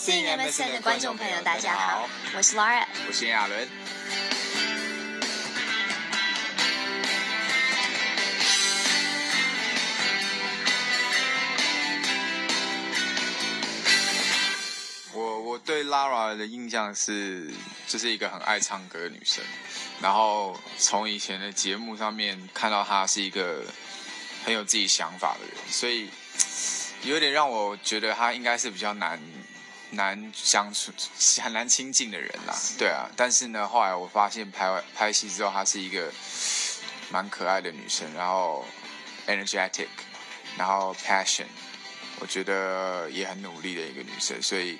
Sing MSN 的观众朋友，大家好，我是 Laura，我是亚伦。我我对 Lara 的印象是，就是一个很爱唱歌的女生。然后从以前的节目上面看到她是一个很有自己想法的人，所以有点让我觉得她应该是比较难难相处、很难亲近的人啦。对啊，但是呢，后来我发现拍完拍戏之后，她是一个蛮可爱的女生，然后 energetic，然后 passion，我觉得也很努力的一个女生，所以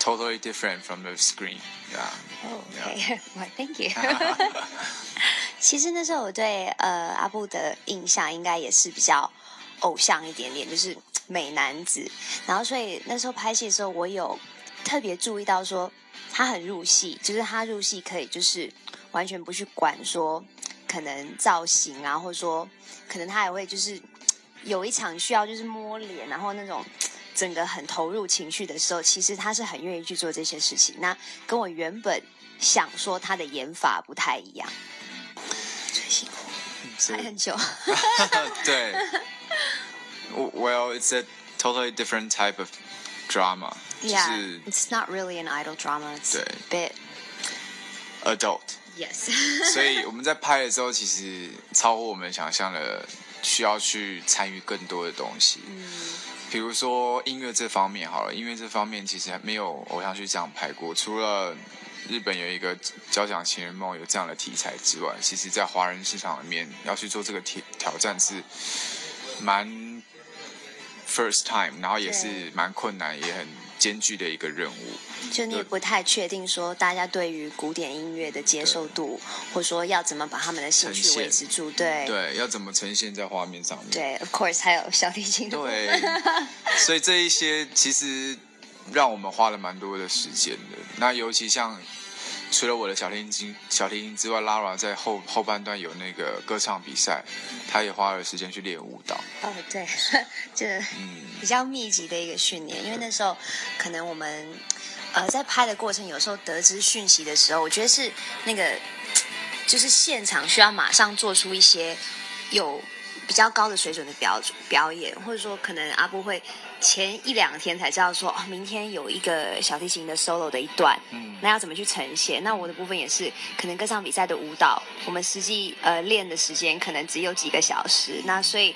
totally different from the screen。哦，OK，Well, thank you。其实那时候我对呃阿布的印象应该也是比较偶像一点点，就是 美男子。然后所以那时候拍戏的时候，我有特别注意到说他很入戏，就是他入戏可以就是 完全不去管说可能造型啊，或者说可能他也会就是 有一场需要就是摸脸，然后那种。整个很投入情绪的时候，其实他是很愿意去做这些事情。那跟我原本想说他的演法不太一样。最辛苦，拍很久。对。Well, it's a totally different type of drama. Yeah, it's not really an idol drama. It's a bit adult. Yes. 所以我们在拍的时候，其实超乎我们想象的，需要去参与更多的东西。嗯。比如说音乐这方面好了，音乐这方面其实还没有偶像剧这样拍过。除了日本有一个《交响情人梦》有这样的题材之外，其实在华人市场里面要去做这个挑挑战是蛮 first time，然后也是蛮困难，也很。艰巨的一个任务，就你也不太确定说大家对于古典音乐的接受度，或者说要怎么把他们的兴趣维持住，对对，要怎么呈现在画面上面？对，of course，还有小提琴。对，所以这一些其实让我们花了蛮多的时间的。那尤其像。除了我的小提琴小提琴之外，Lara 在后后半段有那个歌唱比赛，她也花了时间去练舞蹈。哦，对，这比较密集的一个训练，因为那时候可能我们呃在拍的过程，有时候得知讯息的时候，我觉得是那个就是现场需要马上做出一些有。比较高的水准的表表演，或者说可能阿布会前一两天才知道说，哦，明天有一个小提琴的 solo 的一段，嗯，那要怎么去呈现？那我的部分也是，可能歌唱比赛的舞蹈，我们实际呃练的时间可能只有几个小时，那所以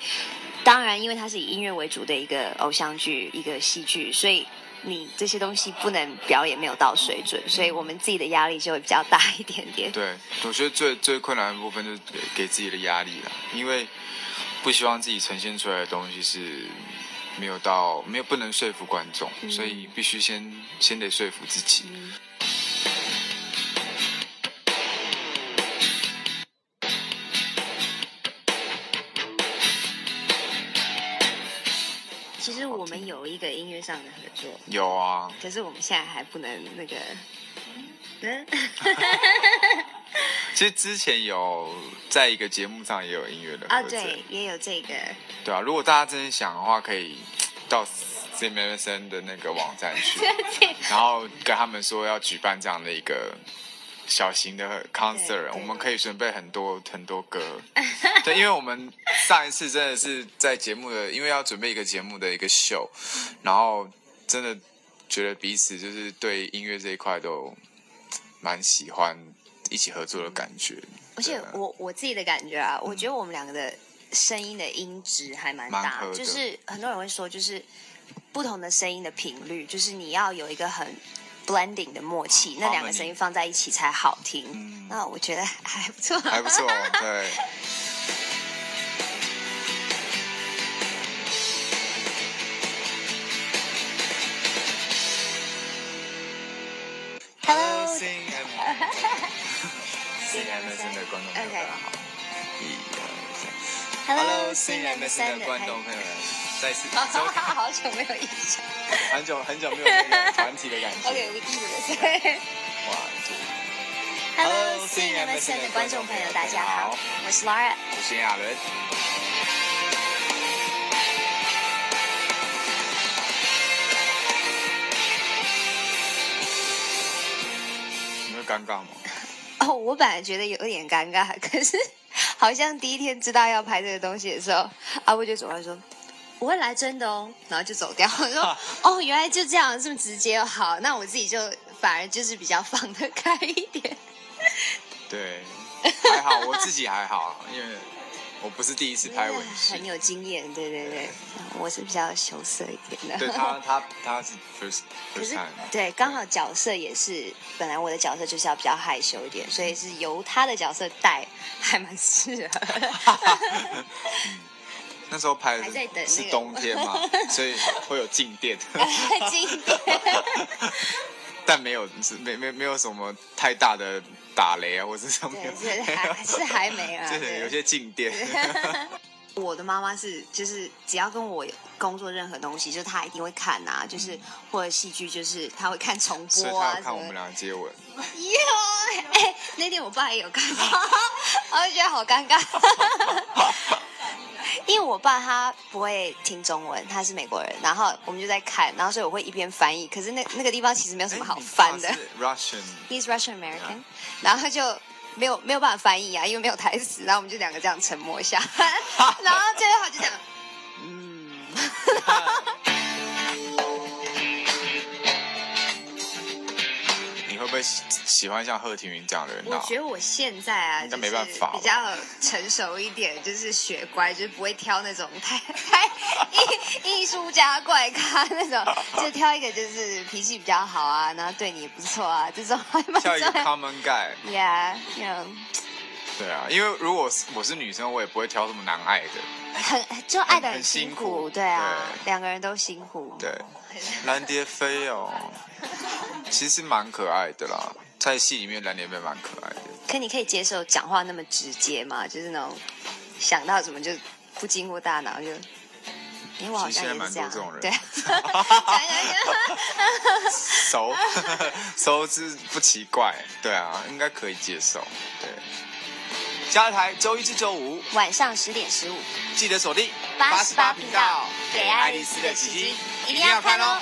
当然，因为它是以音乐为主的一个偶像剧，一个戏剧，所以你这些东西不能表演没有到水准，所以我们自己的压力就会比较大一点点。对，我觉得最最困难的部分就是给给自己的压力了，因为。不希望自己呈现出来的东西是没有到没有不能说服观众，所以必须先先得说服自己。其实我们有一个音乐上的合作，有啊，可是我们现在还不能那个。其实之前有在一个节目上也有音乐的啊，对，也有这个。对啊，如果大家真的想的话，可以到 C M S N 的那个网站去，然后跟他们说要举办这样的一个小型的 concert，我们可以准备很多很多歌。对，因为我们上一次真的是在节目的，因为要准备一个节目的一个秀，然后真的觉得彼此就是对音乐这一块都蛮喜欢。一起合作的感觉，而且我我自己的感觉啊，我觉得我们两个的声音的音质还蛮大，就是很多人会说，就是不同的声音的频率，就是你要有一个很 blending 的默契，那两个声音放在一起才好听。那我觉得还不错，还不错，对。新的观众朋友，大家好！一二三，Hello，新来的观众朋友们，再次，好久没有印象，很久很久没有那个团体的感觉。OK，我记得对。哇，Hello，新来的观众朋友，大家好，我是 Laura，我是亚伦。尴尬吗？哦，我本来觉得有点尴尬，可是好像第一天知道要拍这个东西的时候，阿布就走过来说：“我会来真的哦。”然后就走掉。我说：“哦，原来就这样，这么直接哦。好，那我自己就反而就是比较放得开一点。对，还好，我自己还好，因为我不是第一次拍吻戏，很有经验。对对对，我是比较羞涩一点的。对 他，他他是 first，first time，对，刚好角色也是，本来我的角色就是要比较害羞一点，所以是由他的角色带，还蛮适合。那时候拍的是冬天嘛，所以会有静电。静电。但没有，是没没没有什么太大的打雷啊，或者什么。对，还是还没啊。就是有些静电。我的妈妈是，就是只要跟我工作任何东西，就她一定会看呐，就是或者戏剧，就是她会看重播啊。看我们俩接吻。哟，哎，那天我爸也有看到，我就觉得好尴尬。因为我爸他不会听中文，他是美国人，然后我们就在看，然后所以我会一边翻译。可是那那个地方其实没有什么好翻的。Russian，He's Russian American，然后就没有没有办法翻译啊，因为没有台词，然后我们就两个这样沉默一下，然后最后就讲，嗯。你会不会喜欢像贺庭云这样的人？我觉得我现在啊，那没办法，比较成熟一点，就是学乖，就是不会挑那种太太艺艺术家怪咖那种，就挑一个就是脾气比较好啊，然后对你也不错啊，这种还蛮挑一个 common guy，yeah，对啊，因为如果我是女生，我也不会挑这么难爱的，很就爱的很辛苦，对啊，两个人都辛苦，对，蓝蝶飞哦。其实蛮可爱的啦，在戏里面蓝莲妹蛮可爱的。可你可以接受讲话那么直接吗？就是那种想到什么就不经过大脑就。因为我好像也是这样。对。熟 熟是不奇怪，对啊，应该可以接受。对。加台周一至周五晚上十点十五，记得锁定八十八频道，给爱丽丝的奇迹，一定要看哦。